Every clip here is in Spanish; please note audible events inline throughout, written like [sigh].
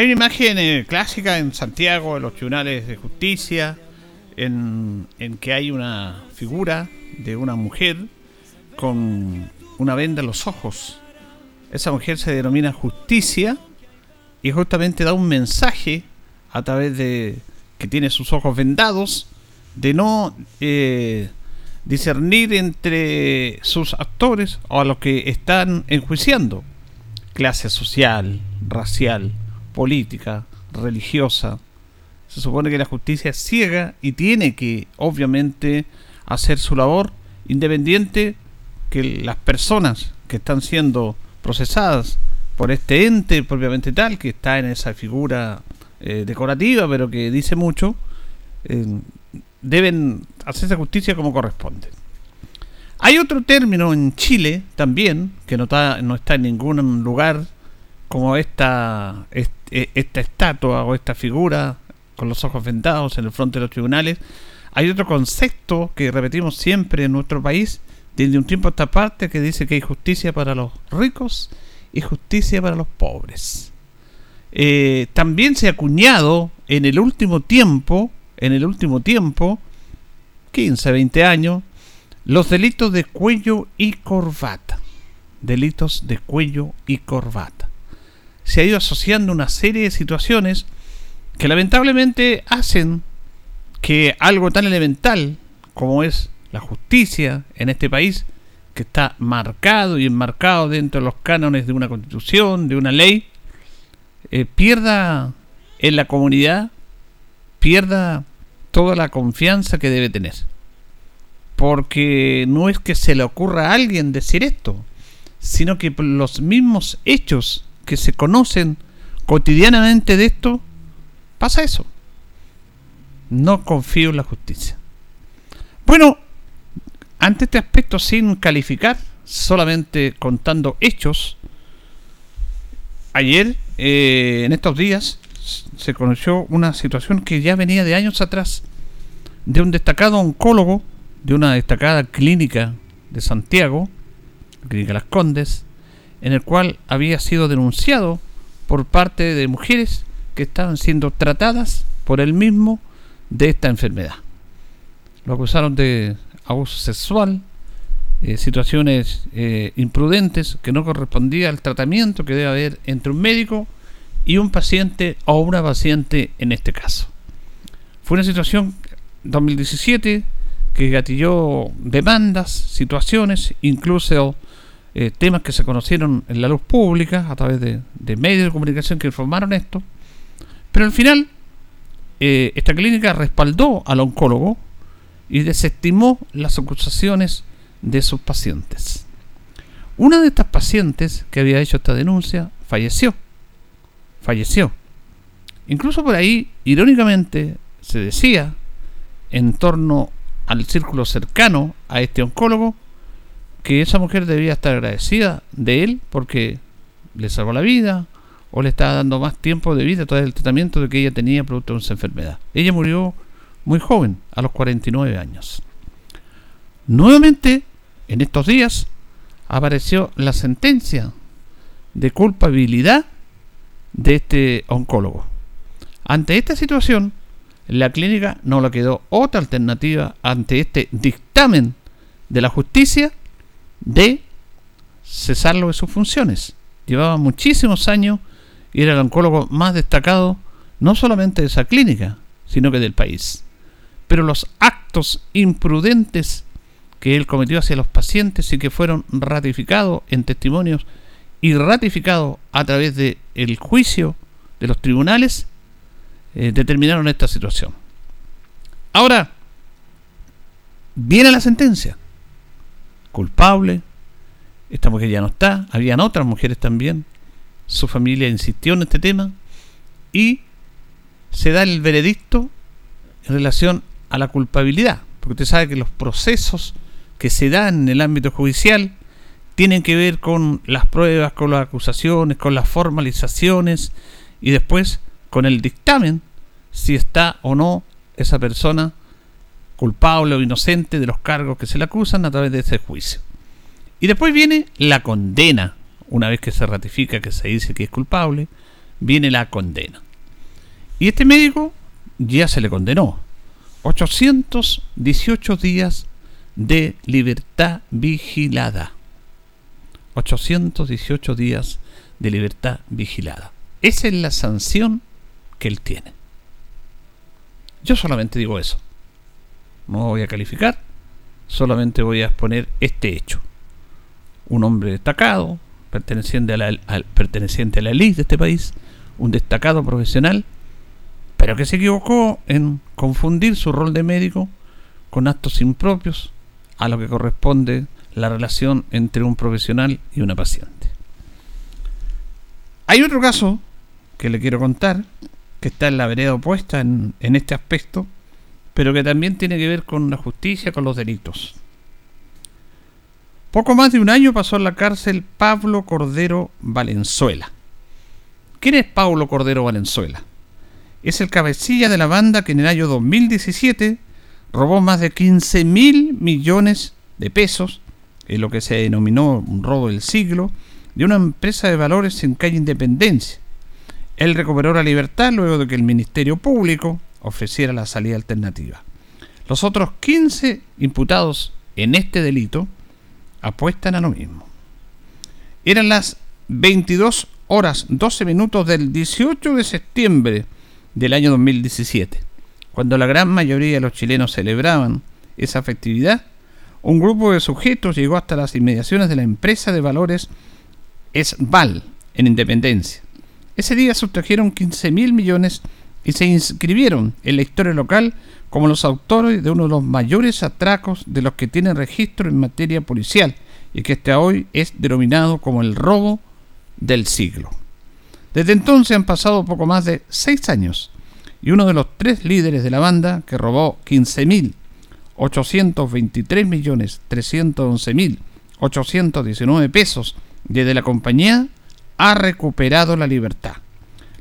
Hay una imagen eh, clásica en Santiago, en los tribunales de justicia, en, que hay una figura de una mujer con una venda en los ojos. Esa mujer se denomina justicia y justamente da un mensaje a través de que tiene sus ojos vendados de no eh, discernir entre sus actores o a los que están enjuiciando clase social, racial, política, religiosa. Se supone que la justicia es ciega y tiene que, obviamente, hacer su labor independiente que las personas que están siendo procesadas por este ente propiamente tal, que está en esa figura eh, decorativa, pero que dice mucho, eh, deben hacerse justicia como corresponde. Hay otro término en Chile también, que no está, no está en ningún lugar, como esta, e, esta estatua o esta figura con los ojos vendados en el frente de los tribunales. Hay otro concepto que repetimos siempre en nuestro país, desde un tiempo a esta parte, que dice que hay justicia para los ricos y justicia para los pobres. Eh, también se ha acuñado en el último tiempo, en el último tiempo, 15, 20 años, los delitos de cuello y corbata. Delitos de cuello y corbata se ha ido asociando una serie de situaciones que lamentablemente hacen que algo tan elemental como es la justicia en este país, que está marcado y enmarcado dentro de los cánones de una constitución, de una ley, eh, pierda en la comunidad, pierda toda la confianza que debe tener. Porque no es que se le ocurra a alguien decir esto, sino que los mismos hechos que se conocen cotidianamente de esto, pasa eso. No confío en la justicia. Bueno, ante este aspecto, sin calificar, solamente contando hechos, ayer, eh, en estos días, se conoció una situación que ya venía de años atrás, de un destacado oncólogo de una destacada clínica de Santiago, Clínica Las Condes, en el cual había sido denunciado por parte de mujeres que estaban siendo tratadas por él mismo de esta enfermedad. Lo acusaron de abuso sexual, eh, situaciones eh, imprudentes que no correspondía al tratamiento que debe haber entre un médico y un paciente o una paciente en este caso. Fue una situación 2017 que gatilló demandas, situaciones, incluso eh, temas que se conocieron en la luz pública a través de, medios de comunicación que informaron esto. Pero al final, eh, esta clínica respaldó al oncólogo y desestimó las acusaciones de sus pacientes. Una de estas pacientes que había hecho esta denuncia falleció. Falleció. Incluso por ahí, irónicamente, se decía, en torno al círculo cercano a este oncólogo, que esa mujer debía estar agradecida de él porque le salvó la vida o le estaba dando más tiempo de vida todo el tratamiento de que ella tenía producto de esa enfermedad. Ella murió muy joven, a los 49 años. Nuevamente, en estos días, apareció la sentencia de culpabilidad de este oncólogo. Ante esta situación, la clínica no le quedó otra alternativa ante este dictamen de la justicia de cesarlo de sus funciones. Llevaba muchísimos años y era el oncólogo más destacado no solamente de esa clínica, sino que del país. Pero los actos imprudentes que él cometió hacia los pacientes y que fueron ratificados en testimonios y ratificados a través del el juicio de los tribunales, eh, determinaron esta situación. Ahora, viene la sentencia. Culpable, esta mujer ya no está, habían otras mujeres también, su familia insistió en este tema y se da el veredicto en relación a la culpabilidad, porque usted sabe que los procesos que se dan en el ámbito judicial tienen que ver con las pruebas, con las acusaciones, con las formalizaciones y después con el dictamen si está o no esa persona culpable o inocente de los cargos que se le acusan a través de ese juicio. Y después viene la condena. Una vez que se ratifica que se dice que es culpable, viene la condena. Y este médico ya se le condenó. 818 días de libertad vigilada. 818 días de libertad vigilada. Esa es la sanción que él tiene. Yo solamente digo eso. No voy a calificar, solamente voy a exponer este hecho. Un hombre destacado, perteneciente a la, perteneciente a la elite de este país, un destacado profesional, pero que se equivocó en confundir su rol de médico con actos impropios a lo que corresponde la relación entre un profesional y una paciente. Hay otro caso que le quiero contar, que está en la vereda opuesta en, en este aspecto, pero que también tiene que ver con la justicia, con los delitos. Poco más de un año pasó en la cárcel Pablo Cordero Valenzuela. ¿Quién es Pablo Cordero Valenzuela? es el cabecilla de la banda que en el año 2017 robó más de 15 mil millones de pesos, en lo que se denominó un robo del siglo, de una empresa de valores en calle Independencia. Él recuperó la libertad luego de que el Ministerio Público ofreciera la salida alternativa. Los otros 15 imputados en este delito apuestan a lo mismo. Eran las 22 horas 12 minutos del 18 de septiembre del año 2017. Cuando la gran mayoría de los chilenos celebraban esa festividad, un grupo de sujetos llegó hasta las inmediaciones de la empresa de valores Esval en Independencia. Ese día sustrajeron 15 mil millones y se inscribieron en la historia local como los autores de uno de los mayores atracos de los que tienen registro en materia policial y que hasta hoy es denominado como el robo del siglo. Desde entonces han pasado poco más de seis años y uno de los tres líderes de la banda, que robó 15.823.311.819 pesos desde la compañía, ha recuperado la libertad.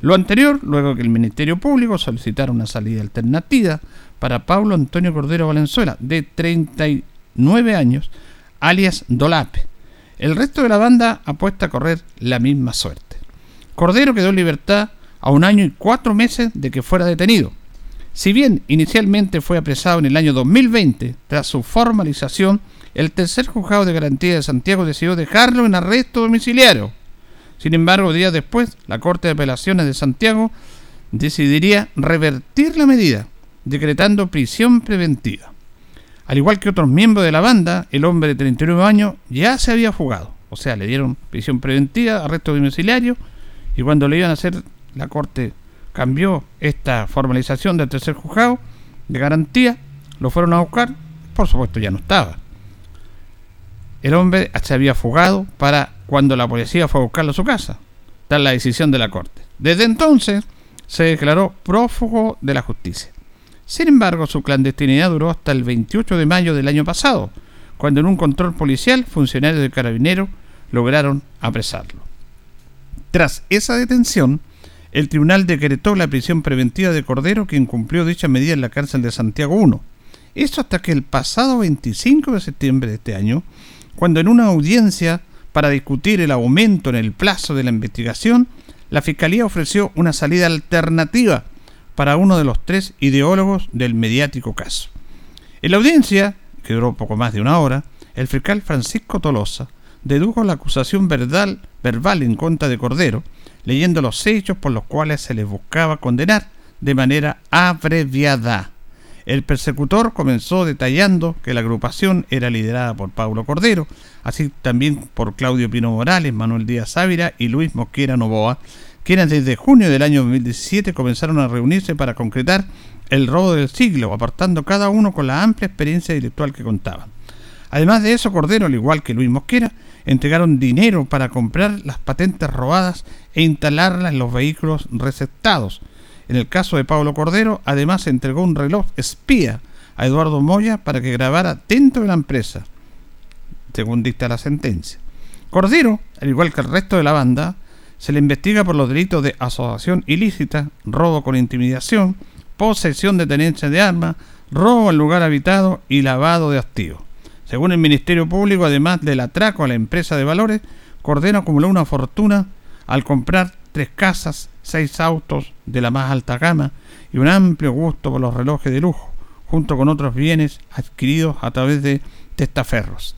Lo anterior, luego que el Ministerio Público solicitara una salida alternativa para Pablo Antonio Cordero Valenzuela, de 39 años, alias Dolape. El resto de la banda apuesta a correr la misma suerte. Cordero quedó en libertad a un año y cuatro meses de que fuera detenido. Si bien inicialmente fue apresado en el año 2020, tras su formalización, el tercer juzgado de garantía de Santiago decidió dejarlo en arresto domiciliario. Sin embargo, días después, la Corte de Apelaciones de Santiago decidiría revertir la medida, decretando prisión preventiva. Al igual que otros miembros de la banda, el hombre de 39 años ya se había fugado. O sea, le dieron prisión preventiva, arresto domiciliario y cuando le iban a hacer, la Corte cambió esta formalización del tercer juzgado de garantía, lo fueron a buscar, por supuesto ya no estaba. El hombre se había fugado para cuando la policía fue a buscarlo a su casa, tal la decisión de la Corte. Desde entonces se declaró prófugo de la justicia. Sin embargo, su clandestinidad duró hasta el 28 de mayo del año pasado, cuando en un control policial funcionarios de carabinero lograron apresarlo. Tras esa detención, el tribunal decretó la prisión preventiva de Cordero, que incumplió dicha medida en la cárcel de Santiago I. Esto hasta que el pasado 25 de septiembre de este año, cuando en una audiencia para discutir el aumento en el plazo de la investigación, la Fiscalía ofreció una salida alternativa para uno de los tres ideólogos del mediático caso. En la audiencia, que duró poco más de una hora, el fiscal Francisco Tolosa dedujo la acusación verbal, verbal en contra de Cordero, leyendo los hechos por los cuales se les buscaba condenar de manera abreviada. El persecutor comenzó detallando que la agrupación era liderada por Pablo Cordero, así también por Claudio Pino Morales, Manuel Díaz Ávila y Luis Mosquera Novoa, quienes desde junio del año 2017 comenzaron a reunirse para concretar el robo del siglo, apartando cada uno con la amplia experiencia intelectual que contaban. Además de eso, Cordero, al igual que Luis Mosquera, entregaron dinero para comprar las patentes robadas e instalarlas en los vehículos receptados. En el caso de Pablo Cordero, además entregó un reloj espía a Eduardo Moya para que grabara dentro de la empresa, según dicta la sentencia. Cordero, al igual que el resto de la banda, se le investiga por los delitos de asociación ilícita, robo con intimidación, posesión de tenencia de armas, robo en lugar habitado y lavado de activos. Según el Ministerio Público, además del atraco a la empresa de valores, Cordero acumuló una fortuna al comprar tres casas, seis autos de la más alta gama y un amplio gusto por los relojes de lujo, junto con otros bienes adquiridos a través de testaferros.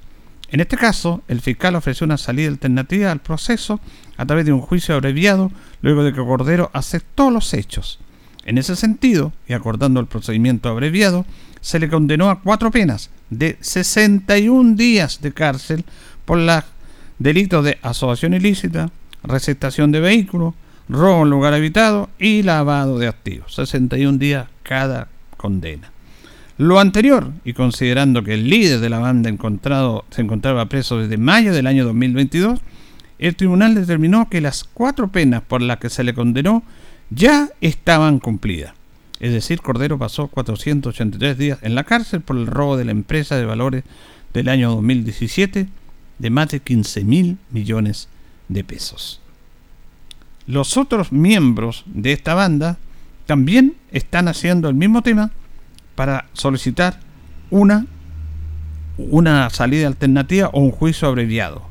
En este caso, el fiscal ofreció una salida alternativa al proceso a través de un juicio abreviado luego de que Cordero aceptó los hechos. En ese sentido, y acordando el procedimiento abreviado, se le condenó a cuatro penas de 61 días de cárcel por los delitos de asociación ilícita, receptación de vehículos, robo en lugar habitado y lavado de activos. 61 días cada condena. Lo anterior, y considerando que el líder de la banda encontrado, se encontraba preso desde mayo del año 2022, el tribunal determinó que las cuatro penas por las que se le condenó ya estaban cumplidas. Es decir, Cordero pasó 483 días en la cárcel por el robo de la empresa de valores del año 2017 de más de 15 mil millones de pesos. Los otros miembros de esta banda también están haciendo el mismo tema para solicitar una, una salida alternativa o un juicio abreviado.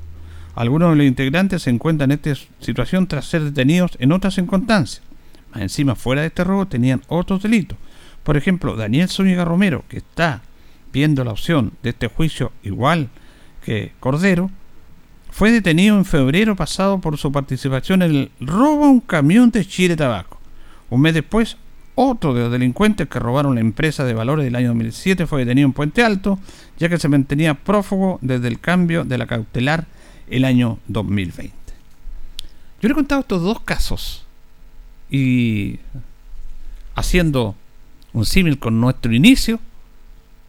Algunos de los integrantes se encuentran en esta situación tras ser detenidos en otras circunstancias encima fuera de este robo tenían otros delitos. Por ejemplo, Daniel Zúñiga Romero, que está viendo la opción de este juicio igual que Cordero, fue detenido en febrero pasado por su participación en el robo a un camión de Chile Tabaco. Un mes después, otro de los delincuentes que robaron la empresa de valores del año 2007 fue detenido en Puente Alto, ya que se mantenía prófugo desde el cambio de la cautelar el año 2020. Yo le he contado estos dos casos y haciendo un símil con nuestro inicio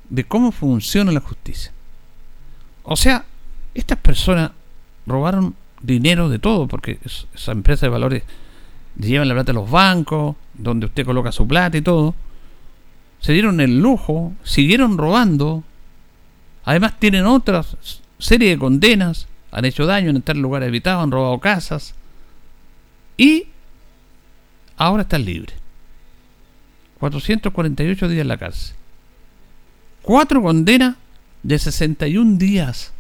de cómo funciona la justicia. O sea, estas personas robaron dinero de todo, porque esa empresa de valores llevan la plata a los bancos, donde usted coloca su plata y todo. Se dieron el lujo, siguieron robando. Además tienen otras serie de condenas, han hecho daño en estar en lugares habitados, han robado casas. Y ahora están libres. 448 días en la cárcel. Cuatro condenas de 61 días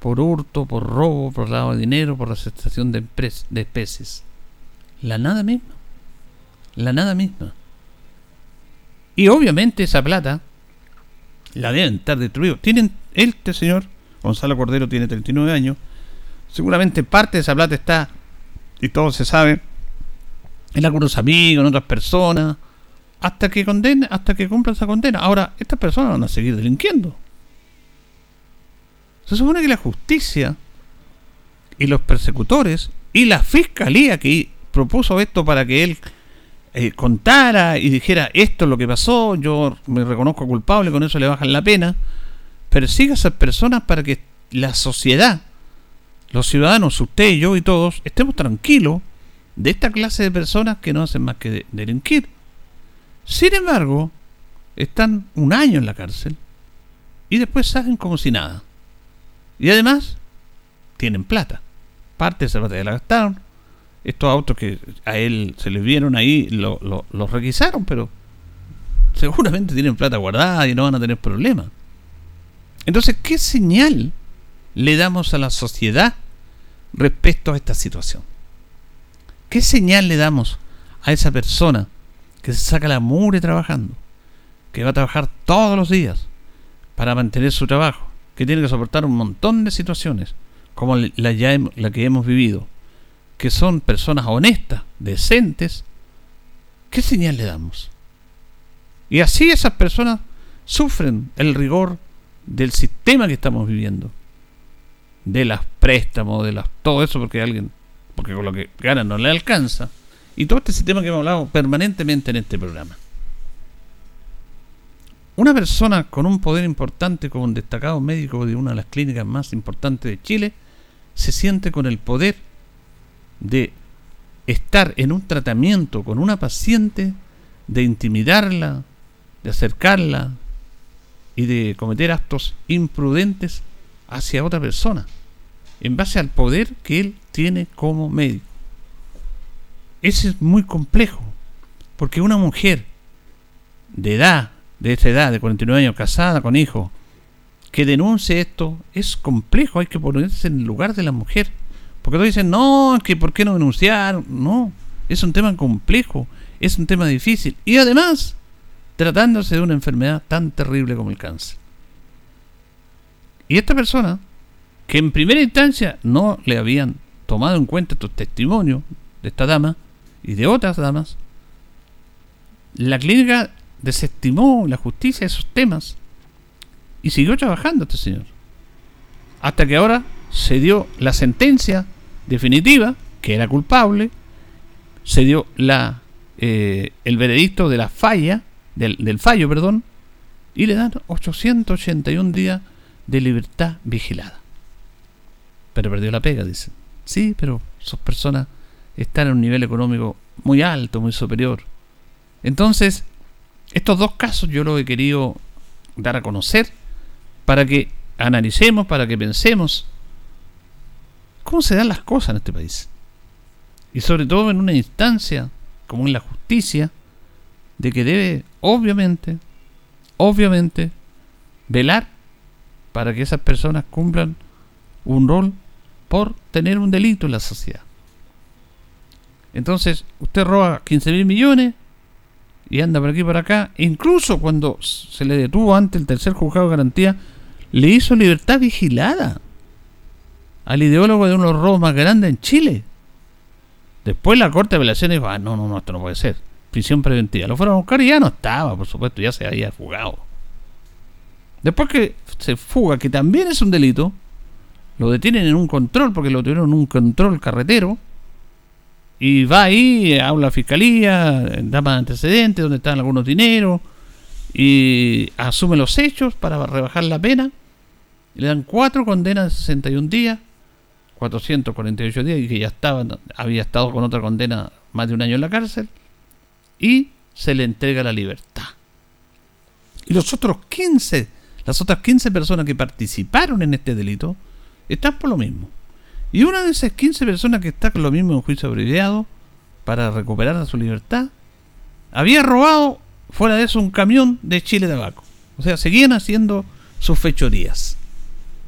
por hurto, por robo, por lavado de dinero, por aceptación de, de especies. La nada misma. La nada misma. Y obviamente esa plata la deben estar destruida. Tienen, este señor, Gonzalo Cordero, tiene 39 años. Seguramente parte de esa plata está, y todo se sabe, en algunos amigos, en otras personas, hasta que condena, hasta que cumpla esa condena. Ahora, estas personas van a seguir delinquiendo. Se supone que la justicia y los persecutores y la fiscalía que propuso esto para que él eh, contara y dijera esto es lo que pasó, yo me reconozco culpable, con eso le bajan la pena, persiga a esas personas para que la sociedad, los ciudadanos, usted yo y todos, estemos tranquilos de esta clase de personas que no hacen más que delinquir. Sin embargo, están un año en la cárcel y después salen como si nada. Y además, tienen plata. Parte de esa plata ya la gastaron. Estos autos que a él se les vieron ahí, lo, los requisaron, pero seguramente tienen plata guardada y no van a tener problemas. Entonces, ¿qué señal le damos a la sociedad respecto a esta situación? ¿Qué señal le damos a esa persona que se saca la mure trabajando? Que va a trabajar todos los días para mantener su trabajo, que tiene que soportar un montón de situaciones, como la, ya la que hemos vivido, que son personas honestas, decentes. ¿Qué señal le damos? Y así esas personas sufren el rigor del sistema que estamos viviendo. De las préstamos, de las todo eso, porque alguien, porque con lo que gana no le alcanza. Y todo este sistema que hemos hablado permanentemente en este programa. Una persona con un poder importante como un destacado médico de una de las clínicas más importantes de Chile se siente con el poder de estar en un tratamiento con una paciente, de intimidarla, de acercarla, y de cometer actos imprudentes hacia otra persona, en base al poder que él tiene como médico. Ese es muy complejo, porque una mujer de edad, de esta edad, de 49 años, casada con hijo, que denuncie esto, es complejo, hay que ponerse en el lugar de la mujer. Porque todos dicen, no, que por qué no denunciar, no, es un tema complejo, es un tema difícil. Y además, tratándose de una enfermedad tan terrible como el cáncer. Y esta persona, que en primera instancia no le habían tomado en cuenta estos testimonios de esta dama y de otras damas, la clínica desestimó la justicia esos temas y siguió trabajando este señor. Hasta que ahora se dio la sentencia definitiva, que era culpable, se dio la, eh, el veredicto de la falla del, fallo, perdón, y le dan 881 días de libertad vigilada. Pero perdió la pega, dicen. Sí, pero sus personas están en un nivel económico muy alto, muy superior. Entonces, estos dos casos yo los he querido dar a conocer para que analicemos, para que pensemos cómo se dan las cosas en este país. Y sobre todo en una instancia como en la justicia, de que debe, obviamente, obviamente, velar para que esas personas cumplan un rol por tener un delito en la sociedad. Entonces, usted roba 15 mil millones y anda por aquí por acá. Incluso cuando se le detuvo ante el tercer juzgado de garantía, le hizo libertad vigilada al ideólogo de uno de los robos más grandes en Chile. Después la Corte de Apelaciones dijo, ah, no, no, no, esto no puede ser prisión preventiva. Lo fueron a buscar y ya no estaba, por supuesto, ya se había fugado. Después que se fuga, que también es un delito, lo detienen en un control, porque lo tuvieron en un control carretero, y va ahí, habla la fiscalía, da más antecedentes, donde están algunos dineros, y asume los hechos para rebajar la pena, y le dan cuatro condenas de 61 días, 448 días, y que ya estaba, había estado con otra condena más de un año en la cárcel, y se le entrega la libertad. Y los otros 15, las otras 15 personas que participaron en este delito, están por lo mismo. Y una de esas 15 personas que está con lo mismo en juicio abreviado, para recuperar su libertad, había robado, fuera de eso, un camión de chile de tabaco. O sea, seguían haciendo sus fechorías.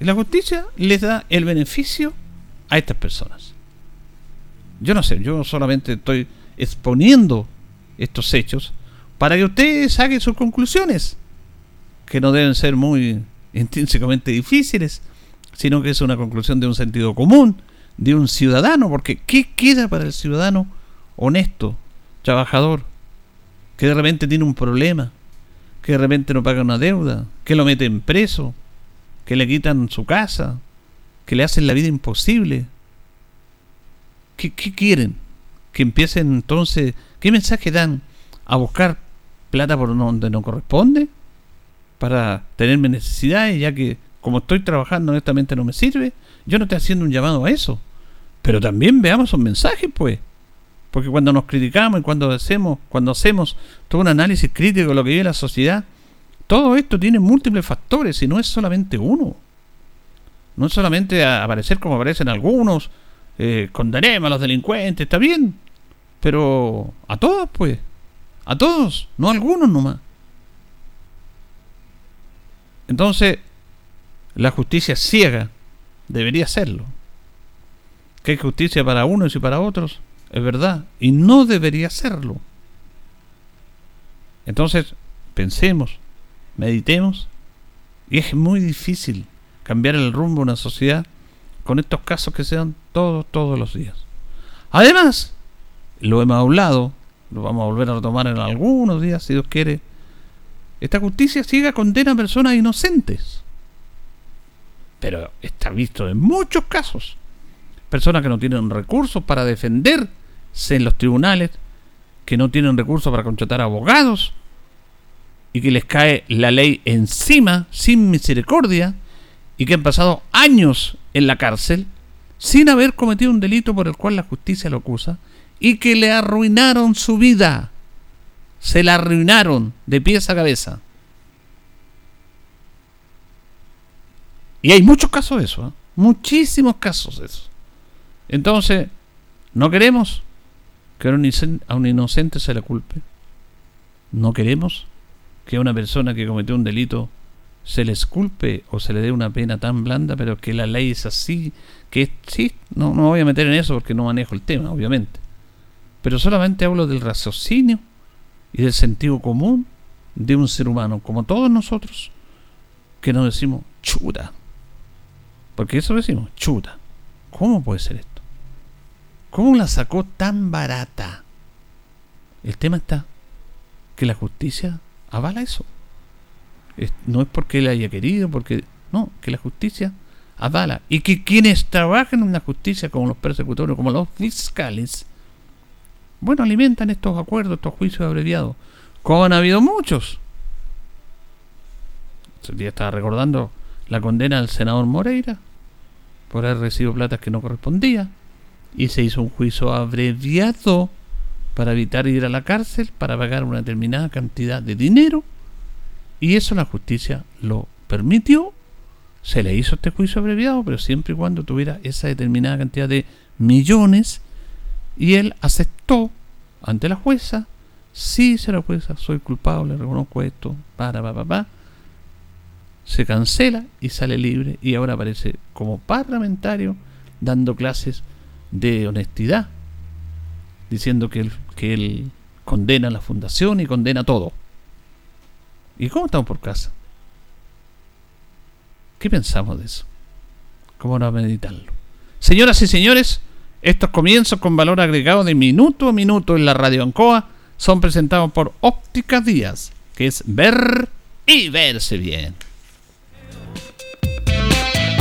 Y la justicia les da el beneficio a estas personas. Yo no sé, yo solamente estoy exponiendo estos hechos para que ustedes saquen sus conclusiones, que no deben ser muy intrínsecamente difíciles, sino que es una conclusión de un sentido común, de un ciudadano, porque ¿qué queda para el ciudadano honesto, trabajador, que de repente tiene un problema, que de repente no paga una deuda, que lo meten preso, que le quitan su casa, que le hacen la vida imposible? ¿Qué, qué quieren? Que empiecen entonces ¿Qué mensaje dan a buscar plata por donde no corresponde? Para tenerme necesidades, ya que como estoy trabajando honestamente no me sirve. Yo no estoy haciendo un llamado a eso. Pero también veamos esos mensajes, pues. Porque cuando nos criticamos y cuando hacemos, cuando hacemos todo un análisis crítico de lo que vive la sociedad, todo esto tiene múltiples factores y no es solamente uno. No es solamente aparecer como aparecen algunos, eh, condenemos a los delincuentes, está bien, pero a todos, pues. A todos, no a algunos nomás. Entonces, la justicia ciega debería serlo. ¿Qué hay justicia para unos y para otros? es verdad, y no debería serlo. Entonces, pensemos, meditemos, y es muy difícil cambiar el rumbo de una sociedad con estos casos que se dan todos, todos los días. Además, lo hemos hablado, lo vamos a volver a retomar en algunos días, si Dios quiere, esta justicia ciega condena a personas inocentes. Pero está visto en muchos casos. Personas que no tienen recursos para defenderse en los tribunales, que no tienen recursos para contratar abogados, y que les cae la ley encima sin misericordia, y que han pasado años en la cárcel sin haber cometido un delito por el cual la justicia lo acusa, y que le arruinaron su vida. Se la arruinaron de pies a cabeza. Y hay muchos casos de eso, ¿eh? muchísimos casos de eso. Entonces, no queremos que a un inocente se le culpe. No queremos que a una persona que cometió un delito se le esculpe o se le dé una pena tan blanda, pero que la ley es así, que sí, no, no me voy a meter en eso porque no manejo el tema, obviamente. Pero solamente hablo del raciocinio y del sentido común de un ser humano, como todos nosotros, que nos decimos chuta. Porque eso decimos, chuta. ¿Cómo puede ser esto? ¿Cómo la sacó tan barata? El tema está que la justicia avala eso. no es porque él haya querido, porque no, que la justicia avala. Y que quienes trabajan en una justicia, como los persecutores, como los fiscales, bueno, alimentan estos acuerdos, estos juicios abreviados, como han habido muchos. El día estaba recordando la condena al senador Moreira por haber recibido platas que no correspondía y se hizo un juicio abreviado para evitar ir a la cárcel, para pagar una determinada cantidad de dinero y eso la justicia lo permitió. Se le hizo este juicio abreviado, pero siempre y cuando tuviera esa determinada cantidad de millones y él aceptó ante la jueza, sí, la jueza, soy culpable, reconozco esto, para, para, para, se cancela y sale libre y ahora aparece como parlamentario dando clases de honestidad, diciendo que él, que él condena la fundación y condena todo. ¿Y cómo estamos por casa? ¿Qué pensamos de eso? ¿Cómo no meditarlo? Señoras y señores, estos comienzos con valor agregado de minuto a minuto en la radio Ancoa son presentados por Óptica Díaz, que es ver y verse bien.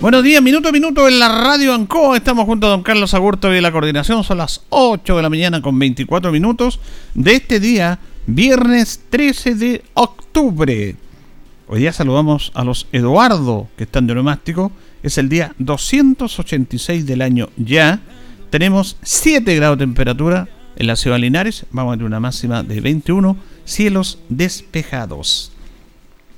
Buenos días, minuto a minuto en la radio Ancoa. Estamos junto a don Carlos Agurto y la coordinación. Son las 8 de la mañana con 24 minutos de este día Viernes 13 de octubre. Hoy día saludamos a los Eduardo que están de neumático. Es el día 286 del año ya. Tenemos 7 grados de temperatura en la ciudad de Linares. Vamos a tener una máxima de 21. Cielos despejados.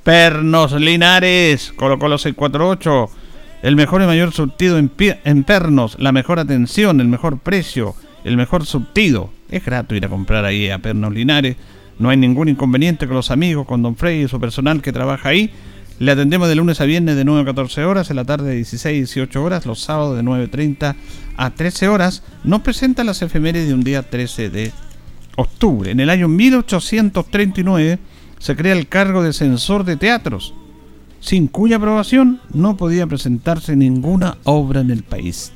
Pernos Linares. Colo Colo 648. El mejor y mayor surtido en, en pernos. La mejor atención. El mejor precio. El mejor surtido es grato ir a comprar ahí a Pernos Linares. No hay ningún inconveniente con los amigos, con Don Frey y su personal que trabaja ahí. Le atendemos de lunes a viernes de 9 a 14 horas, en la tarde de 16 a 18 horas, los sábados de 9.30 a 13 horas. Nos presenta las efemérides de un día 13 de octubre. En el año 1839 se crea el cargo de censor de teatros, sin cuya aprobación no podía presentarse ninguna obra en el país.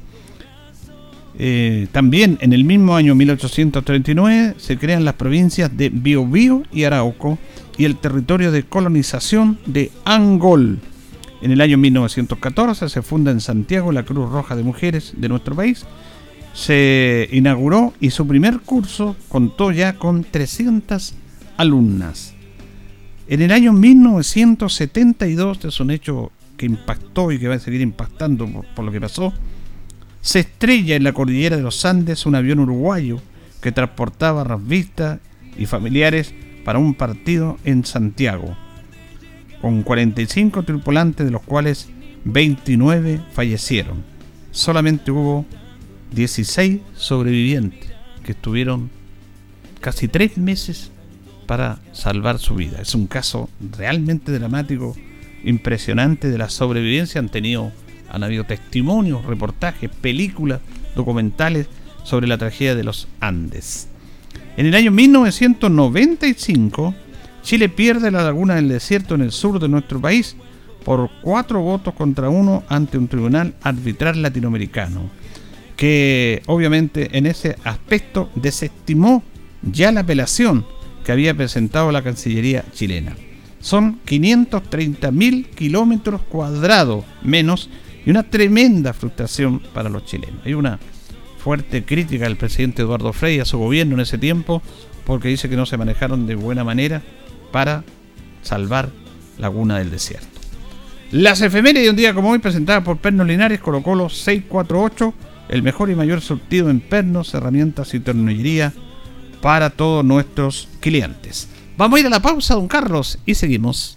Eh, también en el mismo año 1839 se crean las provincias de Biobío y Arauco y el territorio de colonización de Angol. En el año 1914 se funda en Santiago la Cruz Roja de Mujeres de nuestro país. Se inauguró y su primer curso contó ya con 300 alumnas. En el año 1972, es un hecho que impactó y que va a seguir impactando por lo que pasó, se estrella en la cordillera de los Andes un avión uruguayo que transportaba revistas y familiares para un partido en Santiago. con 45 tripulantes, de los cuales 29 fallecieron. Solamente hubo 16 sobrevivientes que estuvieron casi tres meses para salvar su vida. Es un caso realmente dramático, impresionante de la sobrevivencia. Han tenido, han habido testimonios, reportajes, películas, documentales sobre la tragedia de los Andes. En el año 1995, Chile pierde la laguna del desierto en el sur de nuestro país por cuatro votos contra uno ante un tribunal arbitral latinoamericano, que obviamente en ese aspecto desestimó ya la apelación que había presentado la Cancillería chilena. Son 530.000 kilómetros cuadrados menos y una tremenda frustración para los chilenos. Hay una fuerte crítica del presidente Eduardo Frei a su gobierno en ese tiempo porque dice que no se manejaron de buena manera para salvar Laguna del Desierto. Las efemérides de un día como hoy presentadas por Pernos Linares, Colo Colo 648, el mejor y mayor surtido en pernos, herramientas y tornillería para todos nuestros clientes. Vamos a ir a la pausa, don Carlos, y seguimos.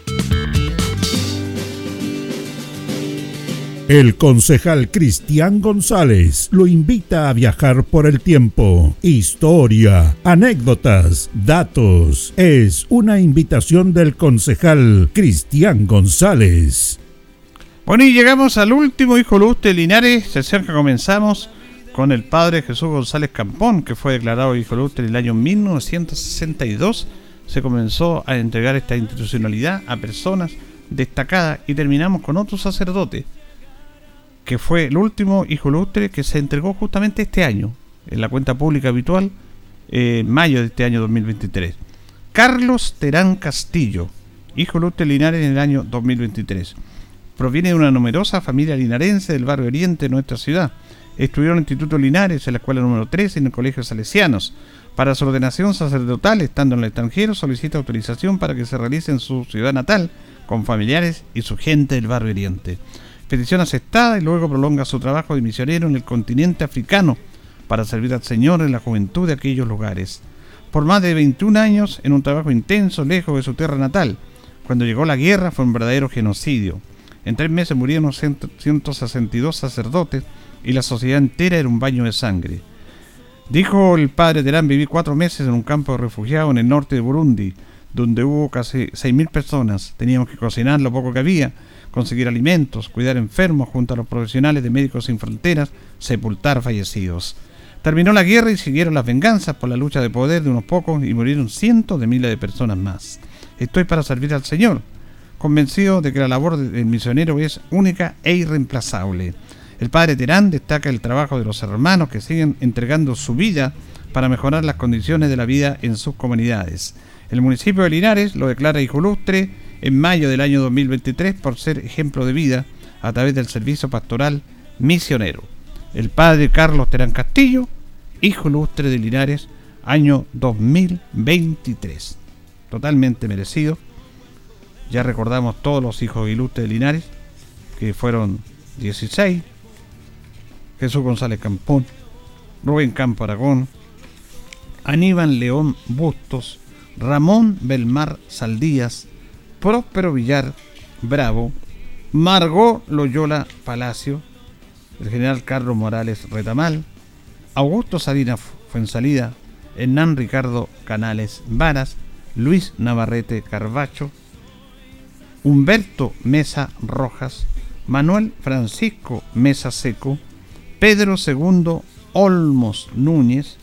El concejal Cristian González lo invita a viajar por el tiempo. Historia, anécdotas, datos. Es una invitación del concejal Cristian González. Bueno, y llegamos al último hijo de Linares. Se acerca, comenzamos con el padre Jesús González Campón, que fue declarado hijo lustre en el año 1962. Se comenzó a entregar esta institucionalidad a personas destacadas y terminamos con otro sacerdote que fue el último hijo lustre que se entregó justamente este año, en la cuenta pública habitual, en mayo de este año 2023. Carlos Terán Castillo, hijo lustre Linares en el año 2023. Proviene de una numerosa familia linarense del barrio Oriente de nuestra ciudad. Estudió en el Instituto Linares, en la escuela número 3 y en el Colegio Salesianos. Para su ordenación sacerdotal, estando en el extranjero, solicita autorización para que se realice en su ciudad natal, con familiares y su gente del barrio Oriente petición aceptada y luego prolonga su trabajo de misionero en el continente africano para servir al Señor en la juventud de aquellos lugares. Por más de 21 años en un trabajo intenso lejos de su tierra natal. Cuando llegó la guerra fue un verdadero genocidio. En tres meses murieron 162 sacerdotes y la sociedad entera era un baño de sangre. Dijo el padre Terán, viví cuatro meses en un campo de refugiados en el norte de Burundi, donde hubo casi 6.000 personas. Teníamos que cocinar lo poco que había conseguir alimentos, cuidar enfermos junto a los profesionales de Médicos Sin Fronteras, sepultar fallecidos. Terminó la guerra y siguieron las venganzas por la lucha de poder de unos pocos y murieron cientos de miles de personas más. Estoy para servir al Señor, convencido de que la labor del misionero es única e irreemplazable. El padre Terán destaca el trabajo de los hermanos que siguen entregando su vida para mejorar las condiciones de la vida en sus comunidades. El municipio de Linares lo declara hijo lustre en mayo del año 2023 por ser ejemplo de vida a través del servicio pastoral misionero. El padre Carlos Terán Castillo, hijo lustre de Linares, año 2023. Totalmente merecido. Ya recordamos todos los hijos ilustres de Linares, que fueron 16. Jesús González Campón, Rubén Campo Aragón, Aníbal León Bustos, Ramón Belmar Saldías, Próspero Villar Bravo, Margot Loyola Palacio, el general Carlos Morales Retamal, Augusto Salina Fuensalida, Hernán Ricardo Canales Varas, Luis Navarrete Carbacho, Humberto Mesa Rojas, Manuel Francisco Mesa Seco, Pedro II Olmos Núñez,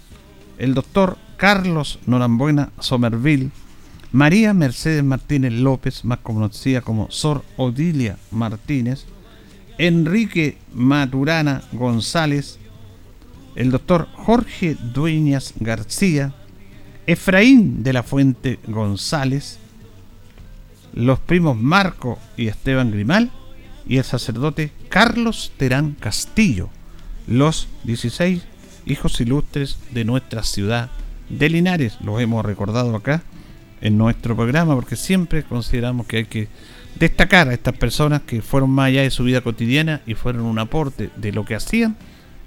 el doctor Carlos Norambuena Somerville, María Mercedes Martínez López, más conocida como Sor Odilia Martínez, Enrique Maturana González, el doctor Jorge Dueñas García, Efraín de la Fuente González, los primos Marco y Esteban Grimal y el sacerdote Carlos Terán Castillo, los 16 hijos ilustres de nuestra ciudad de Linares. Los hemos recordado acá en nuestro programa porque siempre consideramos que hay que destacar a estas personas que fueron más allá de su vida cotidiana y fueron un aporte de lo que hacían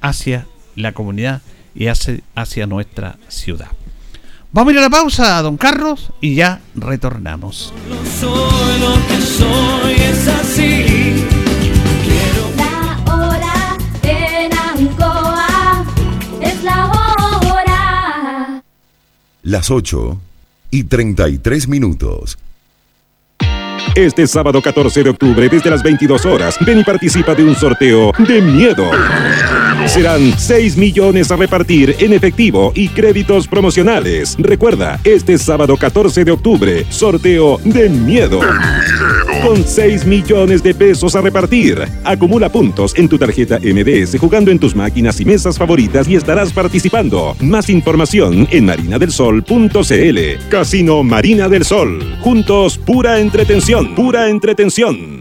hacia la comunidad y hacia, hacia nuestra ciudad. Vamos a ir a la pausa, don Carlos, y ya retornamos. las 8 y 33 minutos. Este sábado 14 de octubre, desde las 22 horas, ven y participa de un sorteo de miedo. Serán 6 millones a repartir en efectivo y créditos promocionales. Recuerda, este sábado 14 de octubre, sorteo de miedo. Con 6 millones de pesos a repartir. Acumula puntos en tu tarjeta MDS jugando en tus máquinas y mesas favoritas y estarás participando. Más información en marinadelsol.cl. Casino Marina del Sol. Juntos, pura entretención, pura entretención.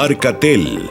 Arcatel,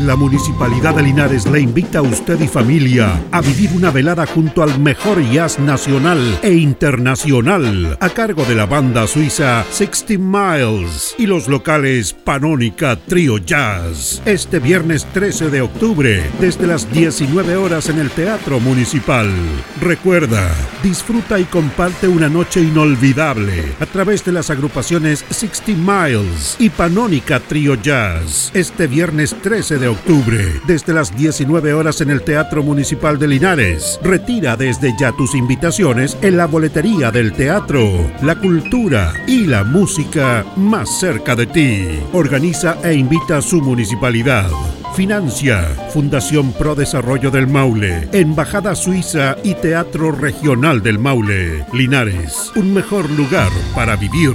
La Municipalidad de Linares le invita a usted y familia a vivir una velada junto al mejor jazz nacional e internacional a cargo de la banda suiza 60 Miles y los locales Panónica Trio Jazz. Este viernes 13 de octubre desde las 19 horas en el Teatro Municipal. Recuerda, disfruta y comparte una noche inolvidable a través de las agrupaciones 60 Miles y Panónica Trio Jazz. Este viernes 13 de octubre, desde las 19 horas en el Teatro Municipal de Linares. Retira desde ya tus invitaciones en la boletería del teatro, la cultura y la música más cerca de ti. Organiza e invita a su municipalidad. Financia Fundación Pro Desarrollo del Maule, Embajada Suiza y Teatro Regional del Maule. Linares, un mejor lugar para vivir.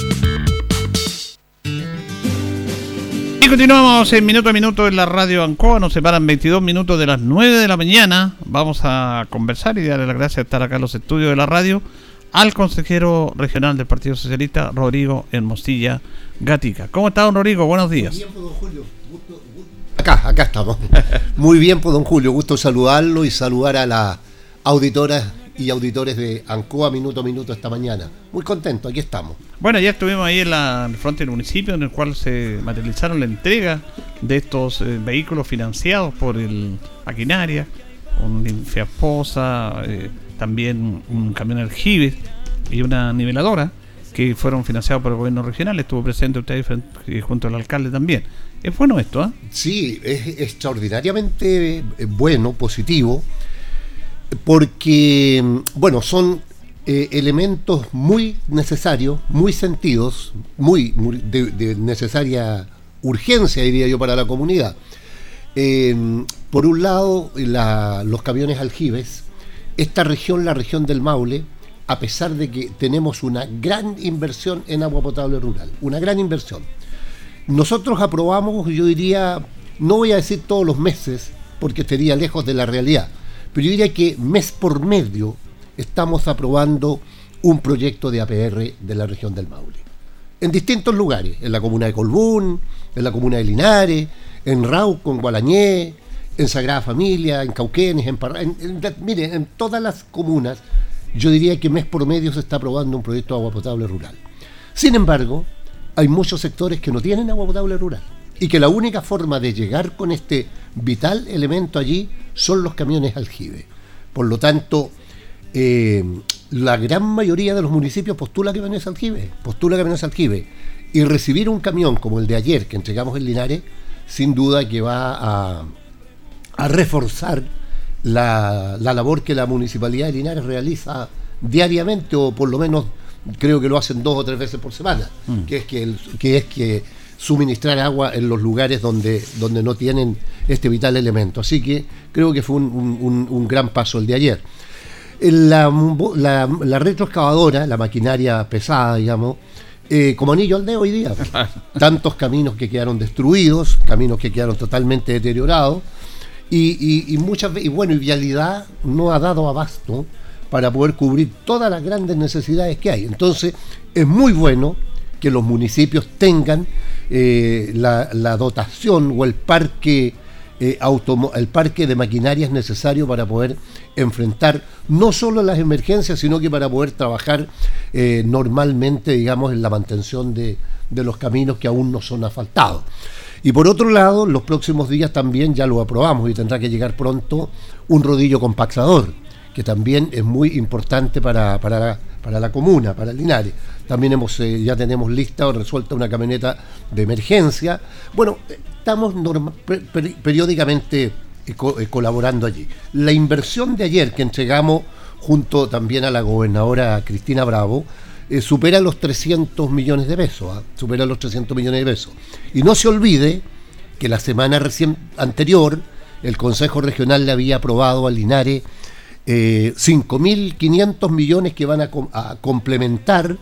Continuamos en minuto a minuto en la radio Ancoa. Nos separan 22 minutos de las 9 de la mañana. Vamos a conversar y darle las gracias de estar acá en los estudios de la radio al consejero regional del Partido Socialista, Rodrigo Hermosilla Gatica. ¿Cómo está, don Rodrigo? Buenos días. Muy bien, don Julio. Acá, acá estamos. [laughs] Muy bien, pues, don Julio. Gusto saludarlo y saludar a la auditora y auditores de ANCOA Minuto a Minuto esta mañana. Muy contento, aquí estamos. Bueno, ya estuvimos ahí en la en el frente del municipio en el cual se materializaron la entrega de estos eh, vehículos financiados por el Maquinaria, un limpiaposa, eh, también un camión aljibe y una niveladora que fueron financiados por el gobierno regional. Estuvo presente usted eh, junto al alcalde también. Es bueno esto, ¿ah? Sí, es extraordinariamente bueno, positivo porque, bueno, son eh, elementos muy necesarios, muy sentidos, muy, de, necesaria urgencia, diría yo, para la comunidad. Eh, por un lado, los camiones aljibes, esta región, la región del Maule, a pesar de que tenemos una gran inversión en agua potable rural, una gran inversión. Nosotros aprobamos, yo diría, no voy a decir todos los meses, porque estaría lejos de la realidad, pero yo diría que mes por medio estamos aprobando un proyecto de APR de la región del Maule. En distintos lugares, en la comuna de Colbún, en la comuna de Linares, en Rauco, en Gualañé, en Sagrada Familia, en Cauquenes, en Parra, en, mire, en todas las comunas, yo diría que mes por medio se está aprobando un proyecto de agua potable rural. Sin embargo, hay muchos sectores que no tienen agua potable rural y que la única forma de llegar con este vital elemento allí son los camiones aljibe. Por lo tanto, eh, la gran mayoría de los municipios postula camiones aljibe, postula camiones aljibe. Y recibir un camión como el de ayer que entregamos en Linares, sin duda que va a, reforzar la, labor que la municipalidad de Linares realiza diariamente, o por lo menos creo que lo hacen dos o tres veces por semana, mm. que es que, que es que suministrar agua en los lugares donde, donde no tienen este vital elemento. Así que creo que fue un, gran paso el de ayer. La, la, la retroexcavadora, la maquinaria pesada, digamos, eh, como anillo al dedo hoy día. Tantos caminos que quedaron destruidos, caminos que quedaron totalmente deteriorados, y, y, muchas y bueno, y vialidad no ha dado abasto para poder cubrir todas las grandes necesidades que hay. Entonces, es muy bueno que los municipios tengan eh, la, dotación o el parque, eh, el parque de maquinarias necesario para poder enfrentar no solo las emergencias, sino que para poder trabajar eh, normalmente, digamos, en la mantención de, de los caminos que aún no son asfaltados. Y por otro lado, los próximos días también ya lo aprobamos y tendrá que llegar pronto un rodillo compactador, que también es muy importante para, para, para la comuna, para Linares. También hemos, eh, ya tenemos lista o resuelta una camioneta de emergencia. Bueno, estamos periódicamente eh, eh, colaborando allí. La inversión de ayer que entregamos junto también a la gobernadora Cristina Bravo, supera los 300 millones de pesos, ¿ah? supera los 300 millones de pesos. Y no se olvide que la semana recién anterior el Consejo Regional le había aprobado a Linares 5.500 millones que van a complementar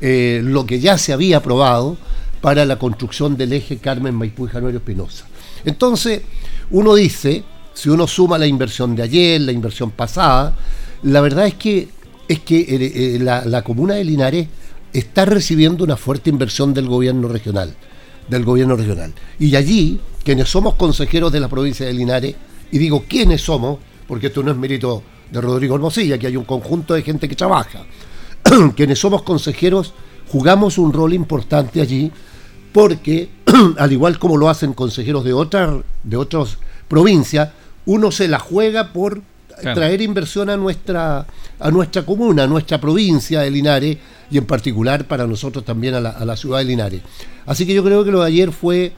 eh, lo que ya se había aprobado para la construcción del eje Carmen Maipú y Januario Espinosa. Entonces, uno dice, si uno suma la inversión de ayer, la inversión pasada, la verdad es que, es que eh, eh, la, comuna de Linares está recibiendo una fuerte inversión del gobierno regional, del gobierno regional. Y allí, quienes somos consejeros de la provincia de Linares, y digo quiénes somos, porque esto no es mérito de Rodrigo Hermosilla, que hay un conjunto de gente que trabaja, [clears throat] quienes somos consejeros jugamos un rol importante allí porque, [clears throat] al igual como lo hacen consejeros de, otras de otras provincias, uno se la juega por traer inversión a nuestra, a nuestra comuna, a nuestra provincia de Linares y en particular para nosotros también a la, a la ciudad de Linares. Así que yo creo que lo de ayer fue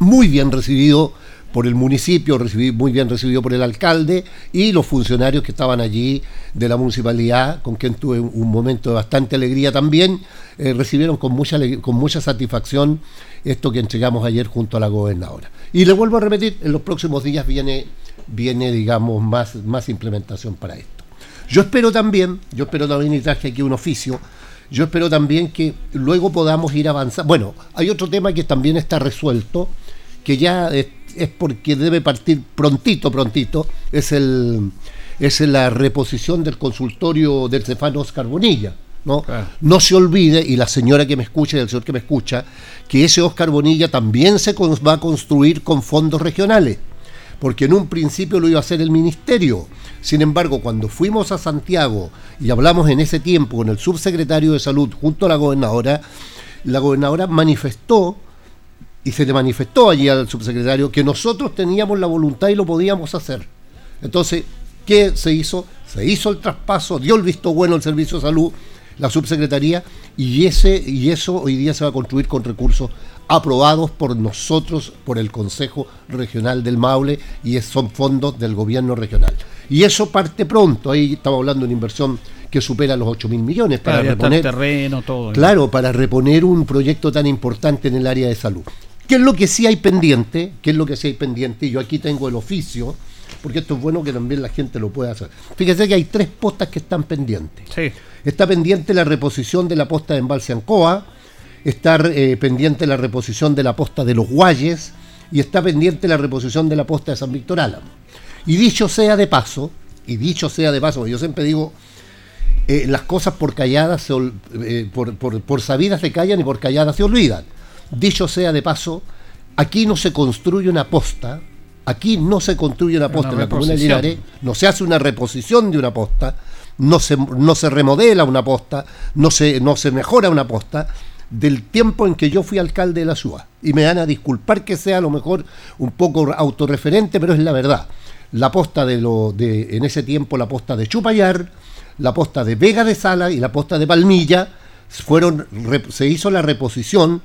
muy bien recibido por el municipio, muy bien recibido por el alcalde y los funcionarios que estaban allí de la municipalidad, con quien tuve un momento de bastante alegría también, eh, recibieron con mucha, con mucha satisfacción esto que entregamos ayer junto a la gobernadora. Y le vuelvo a repetir, en los próximos días viene, viene digamos, más, más implementación para esto. Yo espero también, yo espero también, y traje aquí un oficio, yo espero también que luego podamos ir avanzando. Bueno, hay otro tema que también está resuelto, que ya es porque debe partir prontito, prontito, es, el, es la reposición del consultorio del Cefano Oscar Bonilla. ¿no? no se olvide, y la señora que me escucha y el señor que me escucha, que ese Oscar Bonilla también se va a construir con fondos regionales, porque en un principio lo iba a hacer el ministerio. Sin embargo, cuando fuimos a Santiago y hablamos en ese tiempo con el subsecretario de Salud junto a la gobernadora, la gobernadora manifestó y se le manifestó allí al subsecretario que nosotros teníamos la voluntad y lo podíamos hacer. Entonces, ¿qué se hizo? Se hizo el traspaso, dio el visto bueno al Servicio de Salud, la subsecretaría, y, ese, y eso hoy día se va a construir con recursos aprobados por nosotros, por el Consejo Regional del Maule, y son fondos del gobierno regional. Y eso parte pronto, ahí estamos hablando de una inversión que supera los 8 mil millones para reponer terreno, todo. Claro, para reponer un proyecto tan importante en el área de salud. ¿Qué es lo que sí hay pendiente? ¿Qué es lo que sí hay pendiente? Yo aquí tengo el oficio, porque esto es bueno que también la gente lo pueda hacer. Fíjese que hay tres postas que están pendientes. Sí. Está pendiente la reposición de la posta de Embalse Ancoa, está eh, pendiente la reposición de la posta de Los Guayes y está pendiente la reposición de la posta de San Víctor Álamo. Y dicho sea de paso, y dicho sea de paso, yo siempre digo, eh, las cosas por calladas, eh, por, por sabidas se callan y por calladas se olvidan. Dicho sea de paso, aquí no se construye una posta, aquí no se construye una posta en la comuna de Linares, no se hace una reposición de una posta, no se, no se remodela una posta, no se, no se mejora una posta, del tiempo en que yo fui alcalde de la ciudad. Y me van a disculpar que sea a lo mejor un poco autorreferente, pero es la verdad. La posta de lo de en ese tiempo la posta de Chupayar, la posta de Vega de Sala y la posta de Palmilla fueron se hizo la reposición,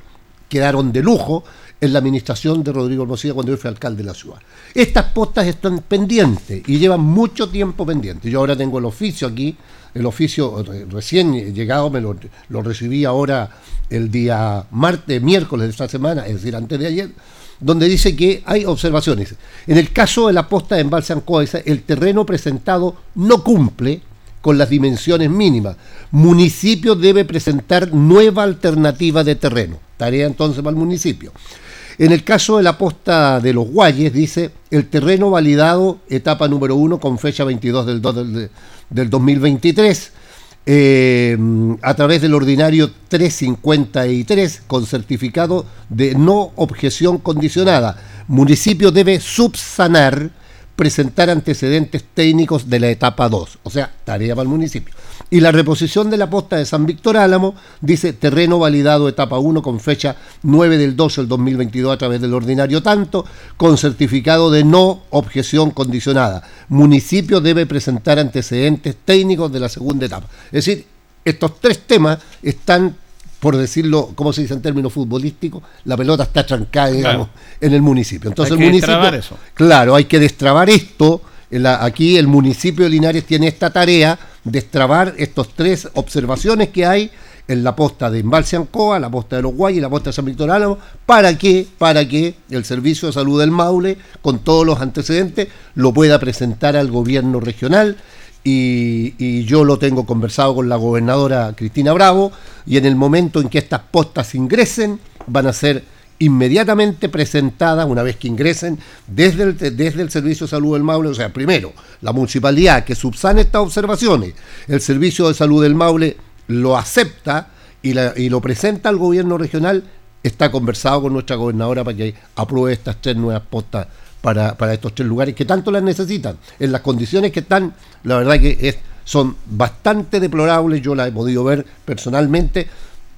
quedaron de lujo en la administración de Rodrigo Hermosilla cuando yo fui alcalde de la ciudad. Estas postas están pendientes y llevan mucho tiempo pendientes. Yo ahora tengo el oficio aquí, el oficio recién llegado, me lo, recibí ahora el día martes, miércoles de esta semana, es decir, antes de ayer, donde dice que hay observaciones. En el caso de la posta de Embalse el terreno presentado no cumple con las dimensiones mínimas. Municipio debe presentar nueva alternativa de terreno. Tarea entonces para el municipio. En el caso de la posta de los Guayes, dice el terreno validado, etapa número uno, con fecha 22 del, 2 del, del 2023 eh, a través del ordinario 353 con certificado de no objeción condicionada. Municipio debe subsanar presentar antecedentes técnicos de la etapa 2, o sea, tarea para el municipio. Y la reposición de la posta de San Víctor Álamo dice terreno validado etapa 1 con fecha 9 del 12 del 2022 a través del ordinario tanto, con certificado de no objeción condicionada. Municipio debe presentar antecedentes técnicos de la segunda etapa. Es decir, estos tres temas están por decirlo, como se dice en términos futbolísticos, la pelota está trancada, digamos, en el municipio. Entonces el municipio, eso. claro, hay que destrabar esto. aquí el municipio de Linares tiene esta tarea, destrabar estos tres observaciones que hay en la posta de Embalse Ancoa, la posta de Los Guayos y la posta de San Víctor Álamo, para que, para que el Servicio de Salud del Maule, con todos los antecedentes, lo pueda presentar al gobierno regional y, yo lo tengo conversado con la gobernadora Cristina Bravo y en el momento en que estas postas ingresen van a ser inmediatamente presentadas, una vez que ingresen, desde el, desde el Servicio de Salud del Maule, o sea, primero, la municipalidad que subsane estas observaciones, el Servicio de Salud del Maule lo acepta y, y lo presenta al gobierno regional, está conversado con nuestra gobernadora para que apruebe estas tres nuevas postas para, para, estos tres lugares que tanto las necesitan. En las condiciones que están, la verdad que es, son bastante deplorables, yo las he podido ver personalmente,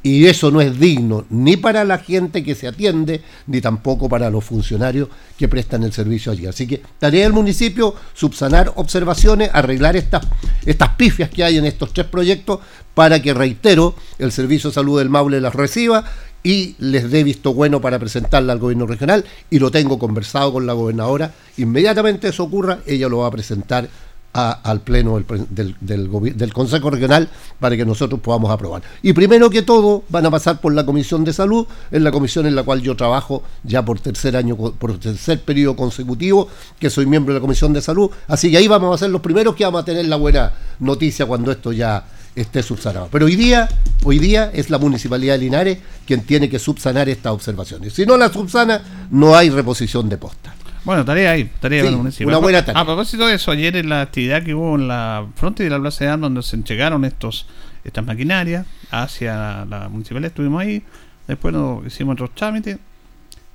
y eso no es digno ni para la gente que se atiende, ni tampoco para los funcionarios que prestan el servicio allí. Así que tarea del municipio, subsanar observaciones, arreglar estas, estas pifias que hay en estos tres proyectos para que, reitero, el Servicio de Salud del Maule las reciba y les dé visto bueno para presentarla al gobierno regional y lo tengo conversado con la gobernadora. Inmediatamente eso ocurra, ella lo va a presentar al pleno del, del, Consejo Regional para que nosotros podamos aprobar. Y primero que todo van a pasar por la Comisión de Salud, en la comisión en la cual yo trabajo ya por tercer año, por tercer periodo consecutivo, que soy miembro de la Comisión de Salud. Así que ahí vamos a ser los primeros que vamos a tener la buena noticia cuando esto ya esté subsanado. Pero hoy día, hoy día es la Municipalidad de Linares quien tiene que subsanar estas observaciones. Si no la subsana, no hay reposición de posta. Bueno, tarea ahí, tarea sí, municipio. Una buena tarea. A propósito de eso, ayer en la actividad que hubo en la frontera de la Plaza de Armas, donde se entregaron estos estas maquinarias hacia la municipalidad, estuvimos ahí, después nos hicimos otros trámites.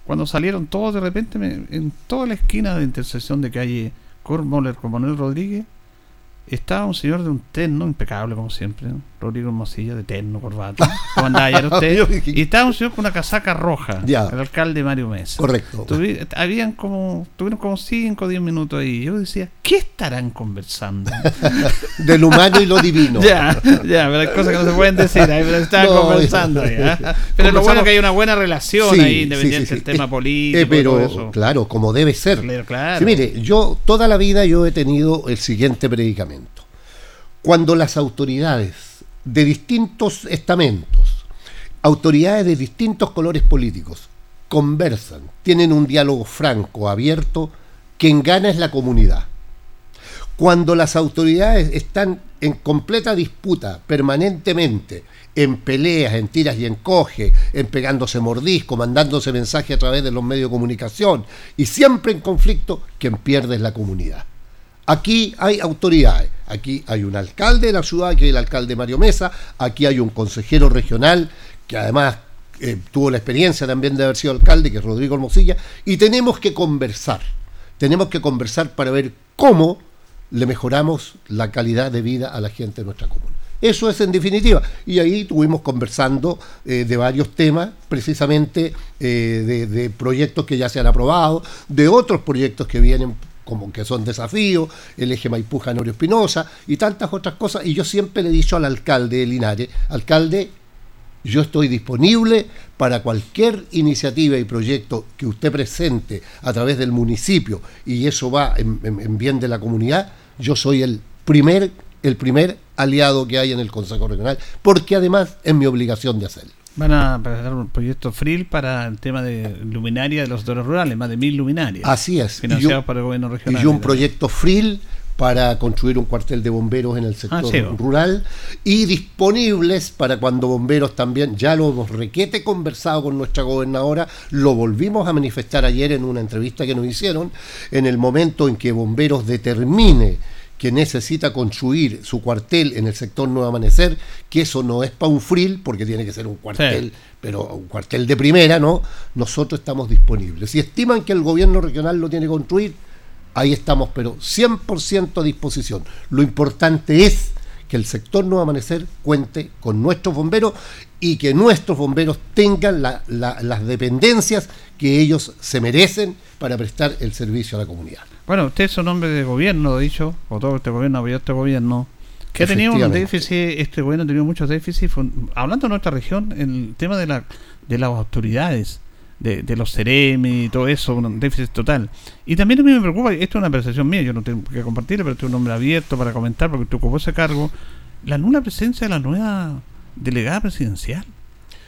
Cuando salieron todos de repente, en toda la esquina de intersección de calle Cormoller con Manuel Rodríguez, estaba un señor de un terno impecable como siempre, Rodrigo Mosilla de terno, corbata, como andaba ayer [laughs] usted, y estaba un señor con una casaca roja, el alcalde Mario Mesa. Correcto. habían como, tuvieron como 5 o 10 minutos ahí. Yo decía, ¿qué estarán conversando? [laughs] Del humano y lo divino. ya, ya, pero hay cosas que no se pueden decir, ahí, pero estaban [laughs] conversando. ¿ah? Pero lo bueno es que hay una buena relación ahí, independiente del tema político. Eh, pero, claro, como debe ser. Claro. mire, yo toda la vida yo he tenido el siguiente predicamento. Cuando las autoridades de distintos estamentos, autoridades de distintos colores políticos, conversan, tienen un diálogo franco, abierto, quien gana es la comunidad. Cuando las autoridades están en completa disputa permanentemente, en peleas, en tiras y en coge, en pegándose mordisco, mandándose mensajes a través de los medios de comunicación y siempre en conflicto, quien pierde es la comunidad. Aquí hay autoridades, aquí hay un alcalde de la ciudad, que es el alcalde Mario Mesa, aquí hay un consejero regional que además eh, tuvo la experiencia también de haber sido alcalde, que es Rodrigo Hermosilla, y tenemos que conversar, tenemos que conversar para ver cómo le mejoramos la calidad de vida a la gente de nuestra comuna. Eso es en definitiva. Y ahí estuvimos conversando eh, de varios temas, precisamente eh, de, proyectos que ya se han aprobado, de otros proyectos que vienen como que son desafíos, el eje Maipú Janorio Espinosa y tantas otras cosas. Y yo siempre le he dicho al alcalde de Linares, alcalde, yo estoy disponible para cualquier iniciativa y proyecto que usted presente a través del municipio y eso va en, bien de la comunidad. Yo soy el primer, el primer aliado que hay en el Consejo Regional, porque además es mi obligación de hacerlo. Van a presentar un proyecto FRIL para el tema de luminaria de los sectores rurales, más de mil luminarias. Así es. Financiados por el gobierno regional. Y un proyecto FRIL para construir un cuartel de bomberos en el sector ah, rural y disponibles para cuando bomberos también, ya lo hemos requete conversado con nuestra gobernadora, lo volvimos a manifestar ayer en una entrevista que nos hicieron, en el momento en que bomberos determine que necesita construir su cuartel en el sector Nuevo Amanecer, que eso no es para un fril, porque tiene que ser un cuartel, pero un cuartel de primera, ¿no? Nosotros estamos disponibles. Si estiman que el gobierno regional lo tiene que construir, ahí estamos, pero 100% a disposición. Lo importante es que el sector Nuevo Amanecer cuente con nuestros bomberos y que nuestros bomberos tengan las dependencias que ellos se merecen para prestar el servicio a la comunidad. Bueno, usted es un hombre de gobierno, lo dicho, o todo este gobierno apoyó este gobierno, que ha tenido un déficit, este gobierno ha tenido muchos déficits, hablando de nuestra región, el tema de, la, de las autoridades de, los Ceremi y todo eso, un déficit total. Y también a mí me preocupa, esto es una percepción mía, yo no tengo que compartirlo, pero estoy un hombre abierto para comentar porque tú ocupó ese cargo, la nula presencia de la nueva delegada presidencial.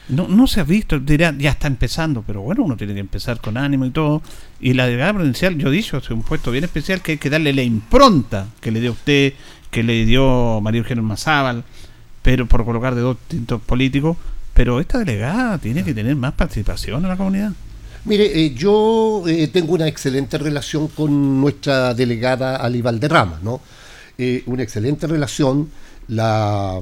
No, no se ha visto, dirá, ya está empezando, pero bueno, uno tiene que empezar con ánimo y todo. Y la delegada presidencial, yo he dicho, es un puesto bien especial que hay que darle la impronta que le dio usted, que le dio María Eugenia Mazábal, pero por colocar de dos distintos políticos, pero esta delegada tiene que tener más participación en la comunidad. Mire, eh, yo eh, tengo una excelente relación con nuestra delegada Ali Valderrama, ¿no? Eh, una excelente relación. La,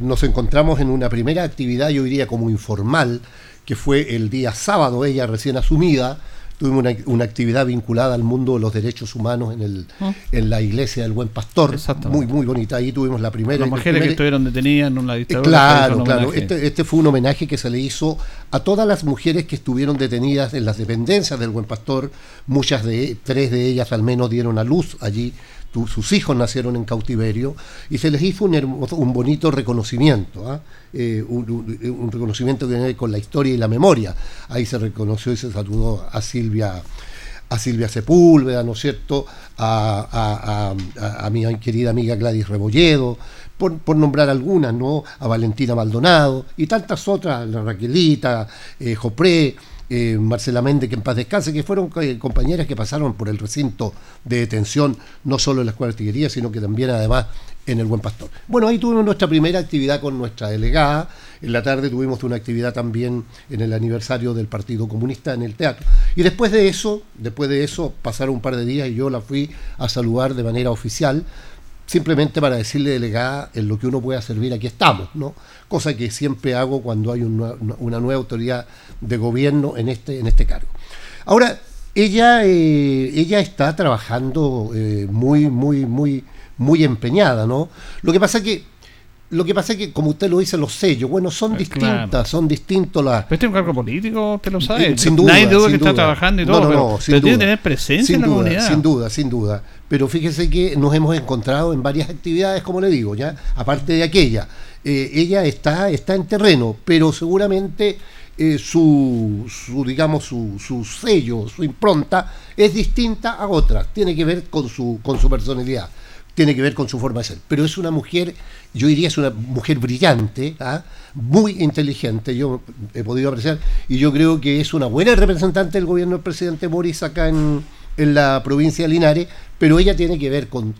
nos encontramos en una primera actividad, yo diría como informal, que fue el día sábado, ella recién asumida, tuvimos una, actividad vinculada al mundo de los derechos humanos en, el, ah. en la iglesia del Buen Pastor, muy muy bonita. Ahí tuvimos la primera. Las mujeres que estuvieron detenidas en una eh, dictadura. claro, claro. Este, este, fue un homenaje que se le hizo a todas las mujeres que estuvieron detenidas en las dependencias del Buen Pastor. Muchas de tres de ellas al menos dieron a luz allí sus hijos nacieron en cautiverio, y se les hizo un, un bonito reconocimiento, ¿ah? eh, un, reconocimiento que tiene con la historia y la memoria. Ahí se reconoció y se saludó a Silvia a Silvia Sepúlveda, ¿no es cierto?, a, mi querida amiga Gladys Rebolledo, por, nombrar algunas, ¿no?, a Valentina Maldonado y tantas otras, la Raquelita, eh, Jopré, eh, Marcela Méndez, que en paz descanse, que fueron eh, compañeras que pasaron por el recinto de detención, no solo en la Escuela de Artillería, sino que también además en el Buen Pastor. Bueno, ahí tuvimos nuestra primera actividad con nuestra delegada. En la tarde tuvimos una actividad también en el aniversario del Partido Comunista en el teatro. Y después de eso, después de eso, pasaron un par de días y yo la fui a saludar de manera oficial simplemente para decirle delegada en lo que uno pueda servir, aquí estamos, ¿no? Cosa que siempre hago cuando hay una, nueva autoridad de gobierno en este, en este cargo. Ahora, ella, eh, ella está trabajando eh, muy, muy, muy, muy empeñada, ¿no? Lo que pasa que lo que pasa es que, como usted lo dice, los sellos, bueno, son eh, distintas, son distintos las. Pero este es un cargo político, usted lo sabe. Sin duda. Nadie duda que está trabajando y todo. No, no, pero, tiene que tener presencia en la comunidad. Sin duda, sin duda. Pero fíjese que nos hemos encontrado en varias actividades, como le digo, ya, aparte de aquella. Eh, ella está, está en terreno, pero seguramente eh, su, su, digamos, su, su, sello, su impronta es distinta a otras. Tiene que ver con su, con su personalidad tiene que ver con su forma de ser. Pero es una mujer, yo diría, es una mujer brillante, ¿ah? muy inteligente, yo he podido apreciar, y yo creo que es una buena representante del gobierno del presidente Boris acá en, la provincia de Linares, pero ella tiene que ver con,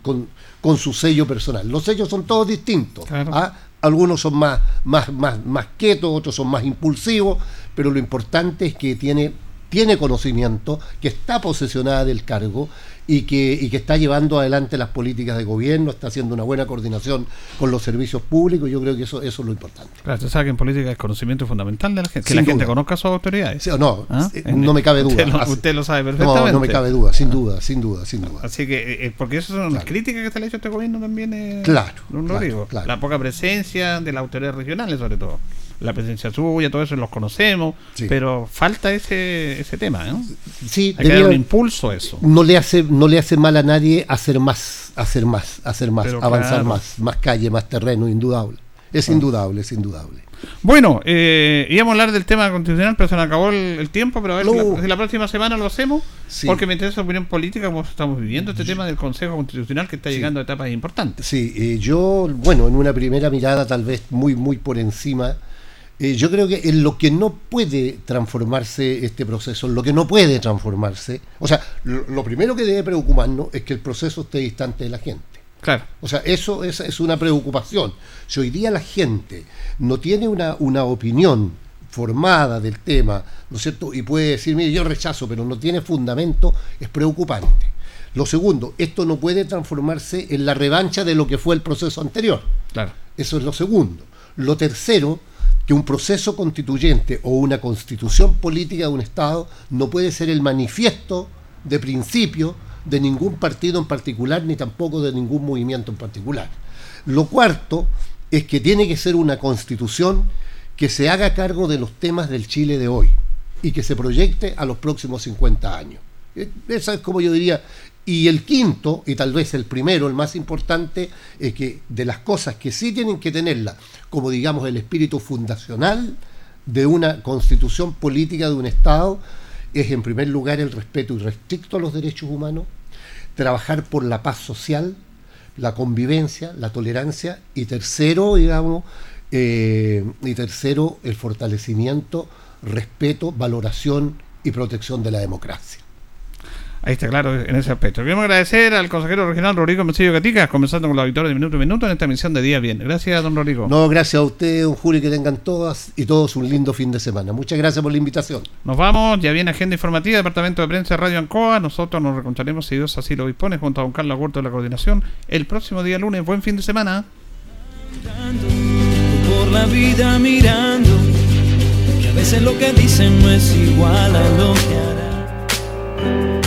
su sello personal. Los sellos son todos distintos. ¿ah? Algunos son más, más, más, más quietos, otros son más impulsivos, pero lo importante es que tiene tiene conocimiento, que está posesionada del cargo y que, y que está llevando adelante las políticas de gobierno, está haciendo una buena coordinación con los servicios públicos, yo creo que eso, eso es lo importante. Claro, usted sabe que en política es conocimiento fundamental de la gente, que la gente conozca a sus autoridades. no, ¿Ah? eh, no me cabe duda. Usted lo, sabe perfectamente. No, no me cabe duda, sin duda, sin duda, sin duda. Así que, eh, eh, porque eso son las críticas que se le ha hecho a este gobierno también. claro, claro, La poca presencia de las autoridades regionales, sobre todo la presencia suya, todo eso los conocemos, pero falta ese, ese tema, ¿no? Sí, Hay que dar un impulso a eso. No le hace, no le hace mal a nadie hacer más, hacer más, hacer más, avanzar más, más calle, más terreno, indudable. Es ah. indudable, es indudable. Bueno, eh, íbamos a hablar del tema constitucional, pero se nos acabó el, tiempo, pero a ver si, la, próxima semana lo hacemos, porque me interesa la opinión política, como estamos viviendo este tema del Consejo Constitucional que está llegando a etapas importantes. Sí, eh, yo, bueno, en una primera mirada tal vez muy, muy por encima, eh, yo creo que en lo que no puede transformarse este proceso, en lo que no puede transformarse, o sea, lo, primero que debe preocuparnos es que el proceso esté distante de la gente. Claro. O sea, eso es, es una preocupación. Si hoy día la gente no tiene una, una opinión formada del tema, ¿no es cierto? Y puede decir, mire, yo rechazo, pero no tiene fundamento, es preocupante. Lo segundo, esto no puede transformarse en la revancha de lo que fue el proceso anterior. Claro. Eso es lo segundo. Lo tercero, que un proceso constituyente o una constitución política de un Estado no puede ser el manifiesto de principio de ningún partido en particular ni tampoco de ningún movimiento en particular. Lo cuarto es que tiene que ser una constitución que se haga cargo de los temas del Chile de hoy y que se proyecte a los próximos 50 años. E, esa es como yo diría y el quinto, y tal vez el primero, el más importante, es que de las cosas que sí tienen que tenerla, como digamos el espíritu fundacional de una constitución política de un Estado, es en primer lugar el respeto irrestricto a los derechos humanos, trabajar por la paz social, la convivencia, la tolerancia, y tercero, digamos, eh, y tercero, el fortalecimiento, respeto, valoración y protección de la democracia. Ahí está claro en ese aspecto. Queremos agradecer al consejero regional Rodrigo Mencillo Caticas, comenzando con la victoria de Minuto a Minuto en esta emisión de Día Bien. Gracias, don Rodrigo. No, gracias a usted, don Julio, que tengan todas y todos un lindo fin de semana. Muchas gracias por la invitación. Nos vamos, ya viene agenda informativa, Departamento de Prensa de Radio Ancoa. Nosotros nos reencontraremos, si Dios así lo dispone, junto a don Carlos Huerto de la Coordinación, el próximo día lunes. Buen fin de semana. Por la vida mirando, que a veces lo que dicen no es igual a lo que